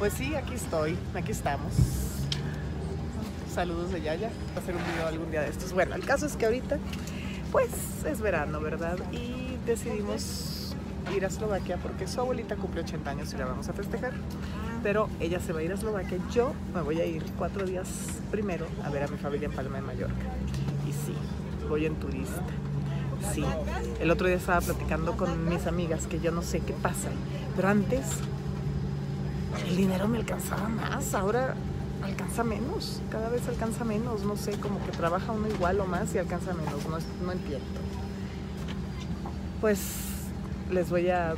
Pues sí, aquí estoy, aquí estamos. Saludos de Yaya, va a hacer un video algún día de estos. Bueno, el caso es que ahorita, pues es verano, ¿verdad? Y decidimos ir a Eslovaquia porque su abuelita cumple 80 años y la vamos a festejar. Pero ella se va a ir a Eslovaquia, yo me voy a ir cuatro días primero a ver a mi familia en Palma de Mallorca. Y sí, voy en turista. Sí, el otro día estaba platicando con mis amigas que yo no sé qué pasa, pero antes el dinero me alcanzaba más, ahora alcanza menos, cada vez alcanza menos, no sé, como que trabaja uno igual o más y alcanza menos, no, entiendo. Pues les voy a...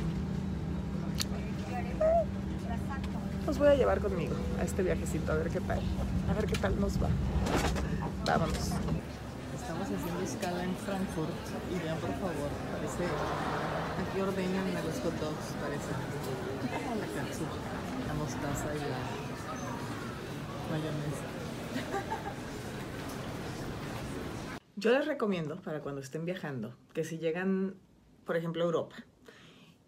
Los voy a llevar conmigo a este viajecito, a ver qué tal, a ver qué tal nos va. Vámonos. Estamos haciendo escala en Frankfurt y vean por favor, parece... Aquí ordenan los hot parece. La mostaza y la mayonesa. Yo les recomiendo para cuando estén viajando que si llegan, por ejemplo, a Europa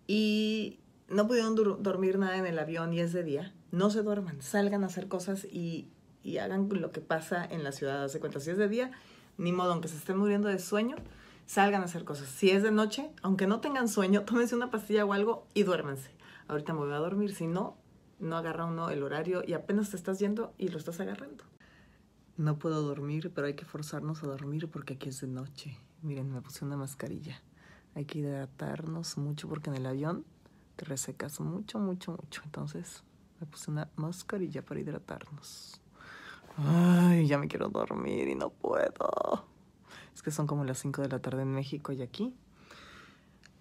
y no pudieron dormir nada en el avión y es de día, no se duerman, salgan a hacer cosas y, hagan lo que pasa en la ciudad. Se cuenta, si es de día, ni modo, aunque se estén muriendo de sueño, salgan a hacer cosas. Si es de noche, aunque no tengan sueño, tómense una pastilla o algo y duérmense. Ahorita me voy a dormir, si no, no agarra uno el horario y apenas te estás yendo y lo estás agarrando. No puedo dormir, pero hay que forzarnos a dormir porque aquí es de noche. Miren, me puse una mascarilla. Hay que hidratarnos mucho porque en el avión te resecas mucho, mucho, mucho. Entonces me puse una mascarilla para hidratarnos. Ay, ya me quiero dormir y no puedo. Es que son como las 5 de la tarde en México y aquí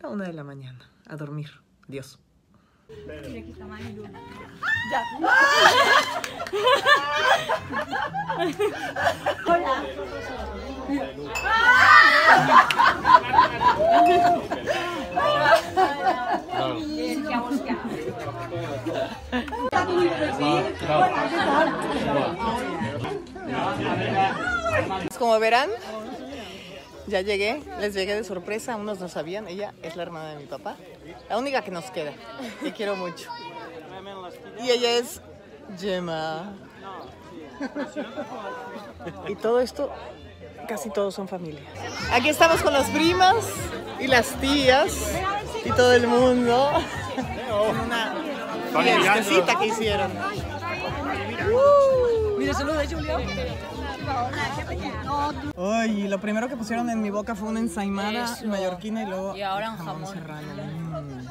la 1 de la mañana. A dormir. Dios. Como verán, ya llegué, les llegué de sorpresa, unos no sabían, ella es la hermana de mi papá, la única que nos queda, que quiero mucho. Y ella es Gemma. Y todo esto, casi todos son familia. Aquí estamos con las primas y las tías y todo el mundo. En una fiestecita que hicieron. Mira, saluda, Julia. Ay, lo primero que pusieron en mi boca fue una ensaimada Eso. mallorquina y luego Y ahora un jamón. serrano. Mm.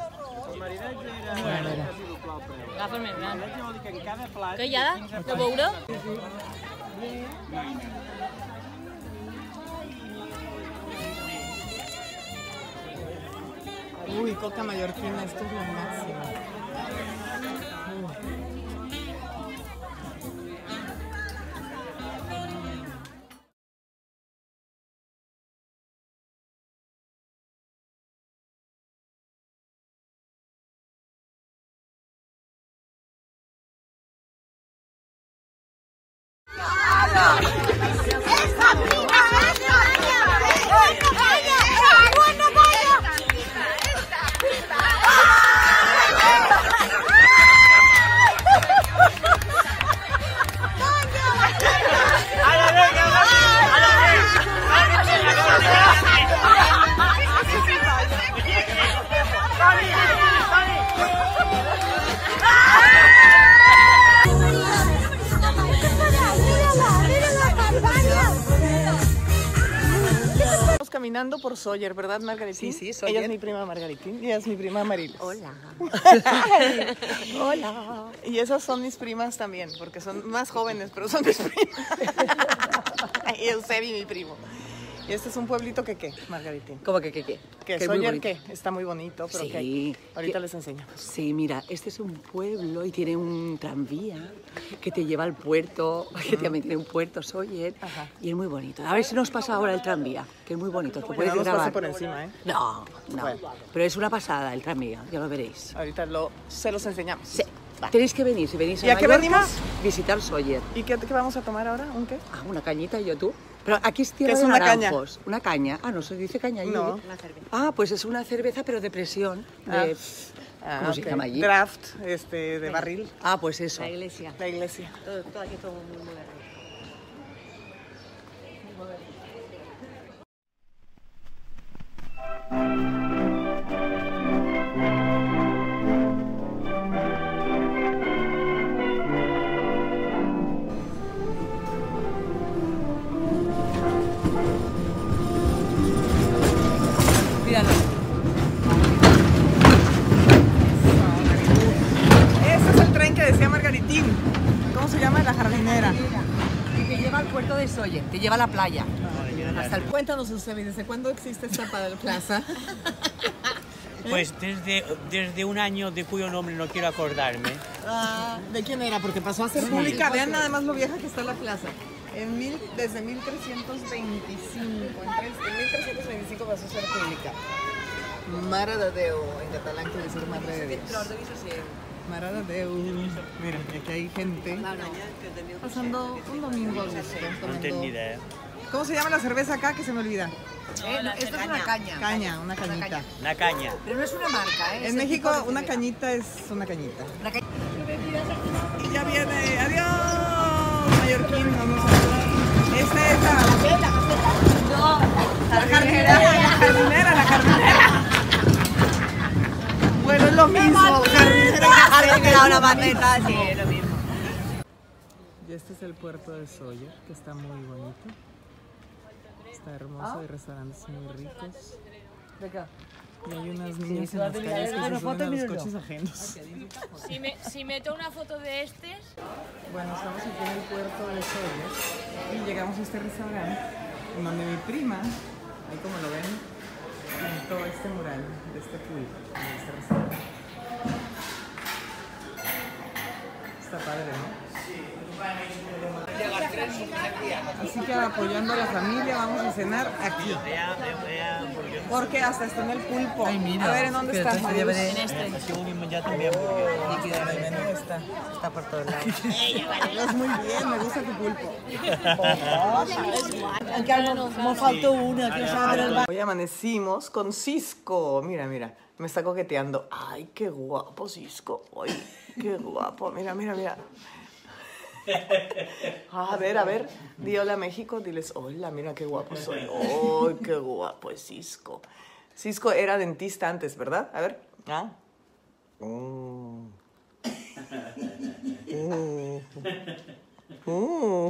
Hi ha de beure? Uy, coca mallorquina, esto es lo máximo. Caminando por Sawyer, ¿verdad, Margaritín? Sí, sí, Ella Sawyer. es mi prima Margaritín y ella es mi prima Marilis. Hola. Hola. Y esas son mis primas también, porque son más jóvenes, pero son mis primas. y Eusebi, mi primo. Y este es un pueblito que qué, Margaritín. ¿Cómo que qué qué? Que muy Sawyer, bonito. ¿qué? Está muy bonito, pero Sí. que ahorita Que- les enseño. Sí, mira, este es un pueblo y tiene un tranvía que te lleva al puerto, que también tiene un puerto, Ajá. y es muy bonito. A ver si nos pasa ahora el tranvía, que es muy bonito. Que puedes no nos pase grabar. por encima, ¿eh? No, no. Bueno. Pero es una pasada el tranvía, ya lo veréis. Ahorita lo, se los enseñamos. Sí. Va. Tenéis que venir, si venís a ¿Y a qué Mallorca, venimos? visitar Sawyer. ¿Y qué, qué vamos a tomar ahora? ¿Un qué? Ah, una cañita y yo tú. Pero aquí es tierra ¿Qué es de una caña? naranjos. Una caña. Ah, no se dice caña allí. No. Ah, pues es una cerveza, pero de presión. De... Ah. Ah, ¿Cómo se llama allí? Draft, este, de barril. Ah, pues eso. La iglesia. La iglesia. Todo, todo aquí todo muy moderno. Míralo. Solle, te lleva a la playa. Hasta el Cuéntanos, Eusebi, ¿desde cuándo existe esta plaza? Pues desde, desde un año de cuyo nombre no quiero acordarme. Ah, ¿De quién era? Porque pasó a ser pública. Vean nada más lo vieja que está la plaza. En mil, desde 1325. En, tres- en 1325 pasó a ser pública. Mare de Déu, en catalán quiere decir madre de Dios. Mare de Déu. Mira, aquí hay gente pasando un domingo a gusto. No tengo ni idea. ¿Cómo se llama la cerveza acá? Que se me olvida. Eh, no, esto es una caña. Caña, una cañita. Una caña. Pero no es una marca, ¿eh? En México una cañita es una cañita. Una caña. Y ya viene. ¡Adiós! Mallorquín, vamos a Esta es la... No, la jardinera. La jardinera, la jardinera. Bueno, es lo mismo. Da una sí, es lo mismo. Y este es el puerto de Sawyer, que está muy bonito. Está hermoso, hay restaurantes muy ricos. Y hay unas niñas en las calles que se suben a los coches ajenos. Si, me, si meto una foto de estes, Bueno, estamos aquí en el puerto de Sawyer y llegamos a este restaurante en donde mi prima, ahí como lo ven, pintó este mural de este pulpo en este restaurante. Está padre, ¿no? Así que apoyando a la familia vamos a cenar aquí. Porque hasta está en el pulpo. Ay, mira. A ver, ¿en dónde está? En este. ya también porque está. Está por todos lados. Es muy bien, me gusta tu pulpo. Encara no, me falta una, que. Hoy amanecimos con Cisco. Mira, mira, me está coqueteando. Ay, qué guapo Cisco. Ay, qué guapo. Mira, mira, mira. A ver, a ver, di hola México, diles hola, mira qué guapo soy. Ay, qué guapo es Cisco. Cisco era dentista antes, ¿verdad? A ver. ¿Ah? Mm. Mm. Mm.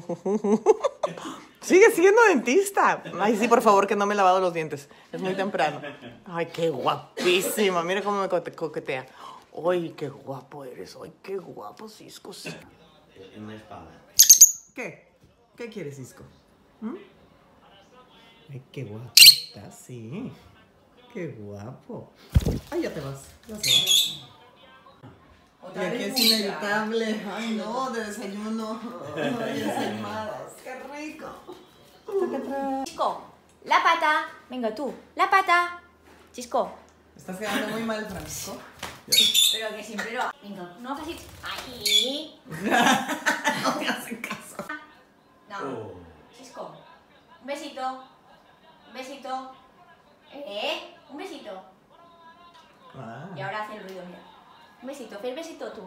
Sigue siendo dentista. Ay, sí, por favor, que no me he lavado los dientes. Es muy temprano. Ay, qué guapísima. Mira cómo me coquetea. Ay, qué guapo eres. Ay, qué guapo, Cisco. sí. una espada. ¿Qué? ¿Qué quieres, Cisco? ¿Mm? Ay, qué guapo estás, sí. Qué guapo. Ay, ya te vas. Ya se va. Y aquí es inevitable. Ay, no, de desayuno. Ay, desayunadas. Qué rico. Chisco, la pata. Venga tú, la pata. Chisco. Estás quedando muy mal, Francisco. Pero que siempre lo. Venga, no hagas así. Ahí. No me hacen caso. No. Chisco. Un besito. Un besito. ¿Eh? Un besito. Ah. Y ahora hace el ruido, mira. Un besito, haz el besito tú.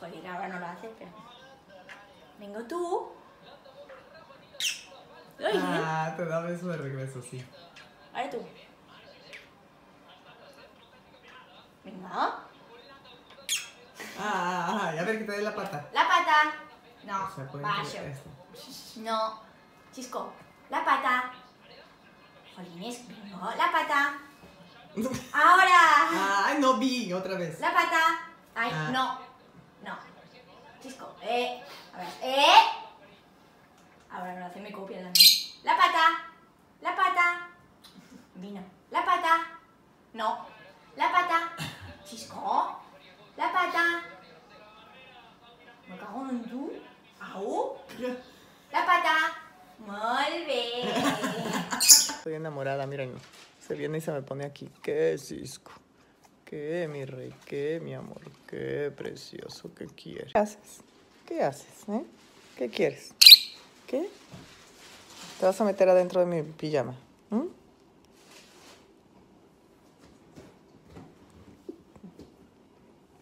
Joder, ahora no lo hace, pero. Vengo tú. Ay, Ah, te da beso de regreso, sí. Ahora tú. Venga. Ah, ah, a ver que te dé la pata. La pata. No, O sea. No. Chisco. La pata. Jolines, venga, la pata. Ahora. Ay, no vi, otra vez. La pata. Ay, Ah. No. Chisco. Eh. A ver. Eh. Ahora no hace mi copia también. La pata. La pata. Vino. La pata. No. La pata. Chisco. La pata. Me cago en tu. Au. La pata. Bé. Estoy enamorada, miren. Se viene y se me pone aquí. ¿Qué, Cisco? ¿Qué, mi rey? ¿Qué, mi amor? ¿Qué, precioso? ¿Qué quieres? ¿Qué haces? ¿Qué haces? Eh? ¿Qué quieres? ¿Qué? Te vas a meter adentro de mi pijama.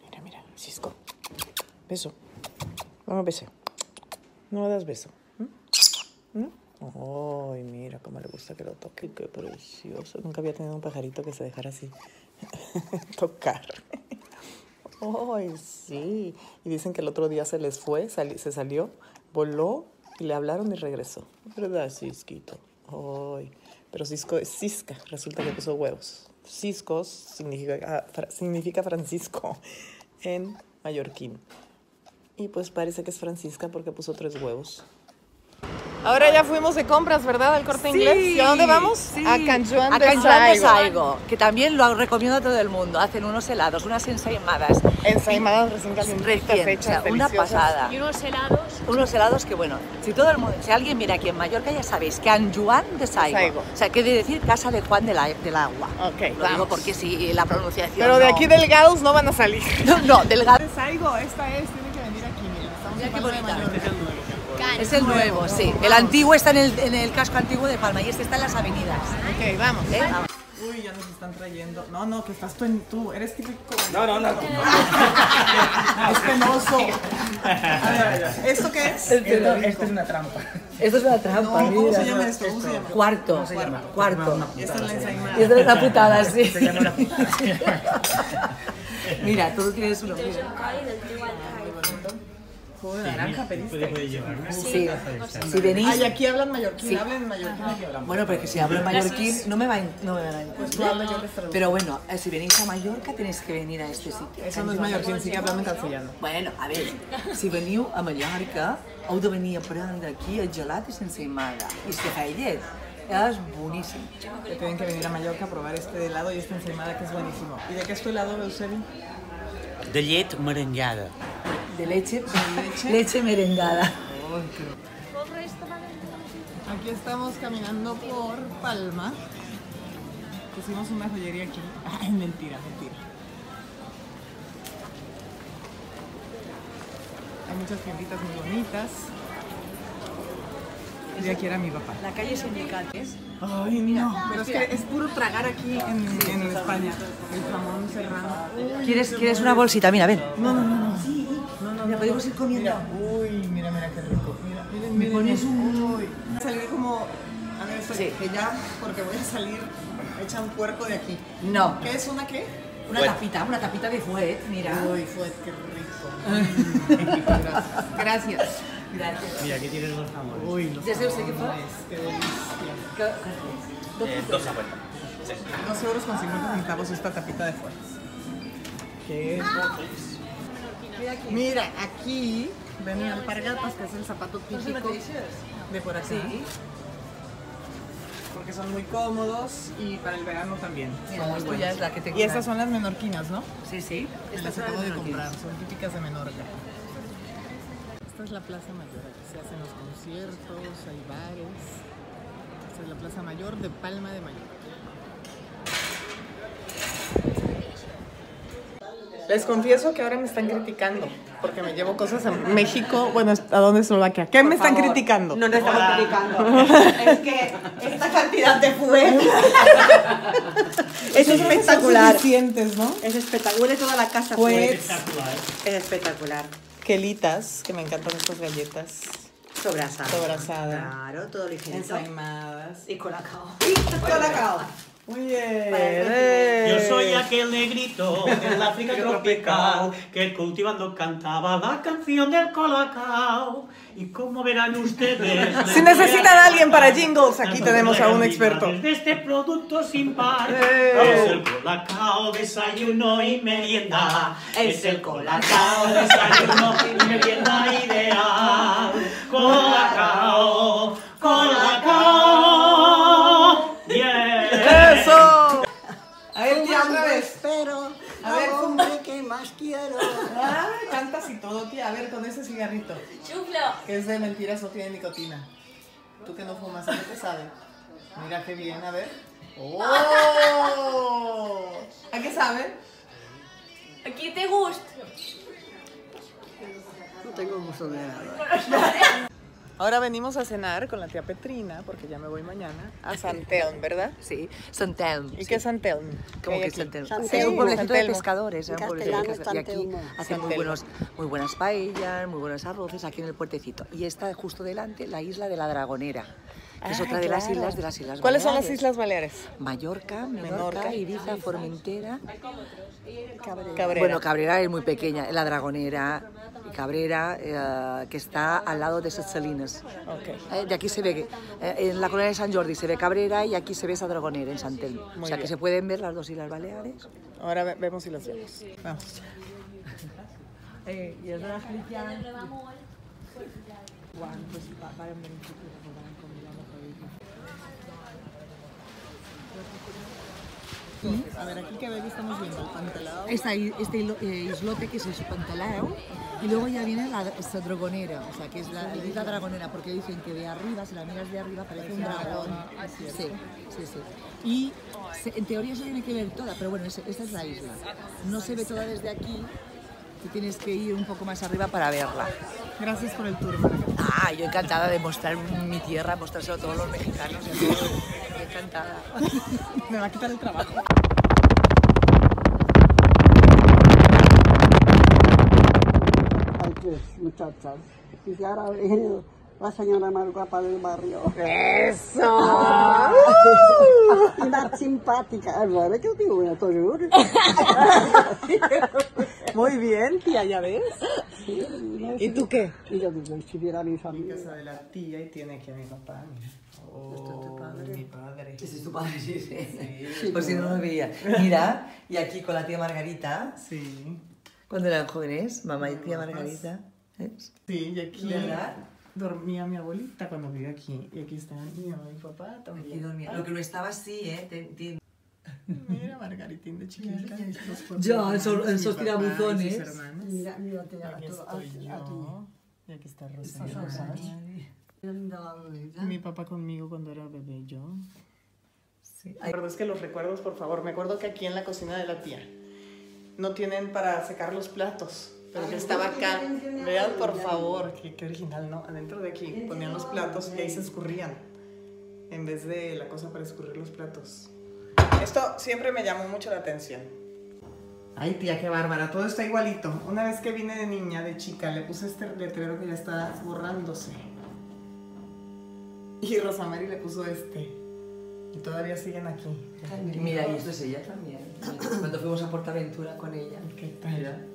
Mira, mira, Cisco. Beso. No me besé. No me das beso. Ay, mira cómo le gusta que lo toque. Qué precioso. Nunca había tenido un pajarito que se dejara así. tocar. Ay, sí. Y dicen que el otro día se les fue, se salió, voló y le hablaron y regresó. ¿Verdad, Cisquito? Ay. Pero Cisco es Cisca. Resulta que puso huevos. Ciscos significa, ah, significa Francisco en mallorquín. Y pues parece que es Francisca porque puso tres huevos. Ahora ya fuimos de compras, ¿verdad? Al corte inglés. ¿Y a dónde vamos? Sí. A Canjuan A de Canjuan de Saigo. Que también lo recomiendo a todo el mundo. Hacen unos helados, unas ensaimadas. Ensaimadas recién calientitas, Recién, o hechas, sea, una pasada. Y unos helados. Unos helados que, bueno, si todo el mundo, si alguien viene aquí en Mallorca, ya sabéis, que Can Juan de Saigo. Saigo. O sea, quiere decir casa de Juan de la- del agua. Ok, Lo digo vamos. porque si la pronunciación. Pero de no- aquí delgados no van a salir. No, no, delgado. Saigo, esta es, tiene que venir aquí, mira. Estamos Mira qué de bonita. Es el nuevo, sí. El antiguo está en el, en el casco antiguo de Palma y este está en las avenidas. Ok, vamos. ¿eh? Vamos. Uy, ya nos están trayendo. No, no, que estás tú en tú. Eres típico. No, no, no. Es penoso. A ver, a ver, ¿Esto qué es? Esto, esto es una trampa. Esto es una trampa, No, ¿Cómo mira. se llama esto? ¿Cómo se llama? Cuarto. Cuarto. Esta es la ensaimada. Y esta es la putada, sí. Mira, todo tiene su nombre. Jugo de naranja, pediste. Sí. Si venís. Ay, aquí hablan mallorquín. Sí. Hablen mallorquín aquí hablamos. Bueno, pero que si hablo en mallorquín no me, va, no me van a Pues traduzco. Pero bueno, eh, si venís a Mallorca tenéis que venir a este sitio. Eso no es mallorquín, sigue hablando en castellano. Bueno, a ver, si veniu a Mallorca, heu de venir a prendre aquí el gelat i sense amaga. I és que fa llet. És boníssim. Que tienen que venir a Mallorca a probar este helado y esta ensaimada que es buenísimo. ¿Y de qué es tu helado, Eusebi? De llet merengada. De leche, leche merengada. Aquí estamos caminando por Palma. Pusimos una joyería aquí. Ay, mentira, mentira. Hay muchas tienditas muy bonitas. Y aquí era mi papá. La calle Sindicates. Ay, no. Pero es que es puro tragar aquí en, en España. El jamón serrano. ¿Quieres, ¿Quieres una bolsita? Mira, ven. No. No, no, mira, podemos ir comiendo. Mira, uy, mira, mira qué rico. Mira, miren, Me pones un- Uy. Salir como. A ver, Sí. que ya, porque voy a salir hecha un puerco de aquí. No, ¿Qué es una qué? una tapita, una tapita de fuet, mira. Uy, fue qué rico. Gracias. Gracias. Gracias. Mira, aquí tienes los jamones. Uy, los ¿Ya sé usted qué fue? jamones, Qué delicia. Eh, dos euros con 50 centavos esta tapita de fuerzas. Qué Mira, aquí ven alpargatas, que es el zapato típico de por aquí. Porque son muy cómodos y para el verano también. Mira, son muy esto buenos. ya es la que te Y estas son las menorquinas, ¿no? Sí, sí. Estas acabo de comprar, son típicas de Menorca. Esta es la Plaza Mayor, aquí se hacen los conciertos, hay bares. Esta es la Plaza Mayor de Palma de Mallorca. Les confieso que ahora me están criticando porque me llevo cosas a México, bueno, ¿a dónde Eslovaquia? ¿Qué me están criticando? No nos estamos criticando. es que esta cantidad de fuet es espectacular. Suficientes, ¿no? Es espectacular. Huele toda la casa Pues, fuet. Es espectacular. quelitas, que me encantan estas galletas. Sobrasada. Sobrasada. Claro, todo ligerito. Ensaimadas. Y colacao. Colacao. Muy bien. Soy aquel negrito del África tropical que cultivando cantaba la canción del colacao. Y como verán ustedes. Si necesitan a alguien para jingles, aquí tenemos a un experto. De este producto sin par. Eh. Es el colacao, desayuno y merienda. Es el colacao, desayuno y merienda ideal. Colacao, colacao. A ver, hombre, ¿qué más quiero? Ay, cantas y todo, tía. A ver, con ese cigarrito. Chuflo. Que es de mentiras o tiene nicotina. Tú que no fumas, ¿a qué te sabe? Mira qué bien, a ver. ¡Oh! ¿A qué sabe? Aquí te gusta. No tengo gusto de nada. Ahora venimos a cenar con la tía Petrina, porque ya me voy mañana, a San Telm, ¿verdad? Sí. ¿Y qué es San Telm? ¿Cómo ¿Qué hay que? Elm? Sant Es un pueblecito San de pescadores, ¿eh? Castellano, pescadores. Y aquí hacen muy buenos, muy buenas paellas, muy buenos arroces aquí en el puertecito. Y está justo delante la isla de la Dragonera, que es Ah, otra de las claro. islas de las Islas ¿Cuáles son las Baleares. Islas Baleares? Mallorca, Menorca, Menorca. Ibiza, Formentera. Cabrera. Bueno, Cabrera es muy pequeña, la Dragonera y Cabrera, eh, que está al lado de Ses Salines. Ok. Eh, de aquí se ve, que, eh, en la colonia de San Jordi se ve Cabrera y aquí se ve esa Dragonera en San Telmo. Muy O sea que bien. se pueden ver las dos Islas Baleares. Ahora ve- vemos si las vemos. Vamos. A ver, aquí que estamos viendo el este eh, islote que es el pantalao y luego ya viene la dragonera, o sea que es la, la isla dragonera porque dicen que de arriba, si la miras de arriba parece un dragón. Sí, sí, sí. Y se- en teoría se tiene que ver toda, pero bueno, es- esta es la isla. No se ve toda desde aquí, tú tienes que ir un poco más arriba para verla. Gracias por el tour. Ah, yo encantada de mostrar mi tierra, mostrárselo a todos los mexicanos. encantada. Me va a quitar el trabajo. Muchachas. Y ahora viene la señora más guapa del barrio. ¡Eso! Y más simpática. Ahora que digo, una torre. Muy bien, tía, ¿ya ves? ¿Y tú qué? Y yo digo, si viera a mi familia. casa de la tía y tiene aquí a mi papá. mira. Oh, mi padre. Ese es tu padre, sí, sí. Por si no lo veía. Mira, y aquí con la tía Margarita, Sí. cuando eran jóvenes, mamá y tía Margarita. ¿ves? Sí, y aquí ¿Verdad? dormía mi abuelita cuando vivía aquí. Y aquí está mi mamá y mi papá Aquí también. dormía. Lo que no estaba así, ¿eh? Te- te- Mira, Margaritín de chiquita. Ya, esos- tirabuzones. Mira, mira, te estoy yo. Y aquí está Rosa. Mi papá conmigo cuando era bebé yo. Sí. La verdad es que los recuerdos, por favor. Me acuerdo que aquí en la cocina de la tía no tienen para secar los platos. Pero que estaba acá. Vean, por favor, qué, qué original, ¿no? Adentro de aquí ponían los platos y ahí se escurrían. En vez de la cosa para escurrir los platos. Esto siempre me llamó mucho la atención. Ay, tía, qué bárbara. Todo está igualito. Una vez que vine de niña, de chica, le puse este letrero que ya está borrándose. Y Rosamary le puso este. Y todavía siguen aquí. Mira, y esto es ella también. Cuando fuimos a Portaventura con ella. ¿Qué tal?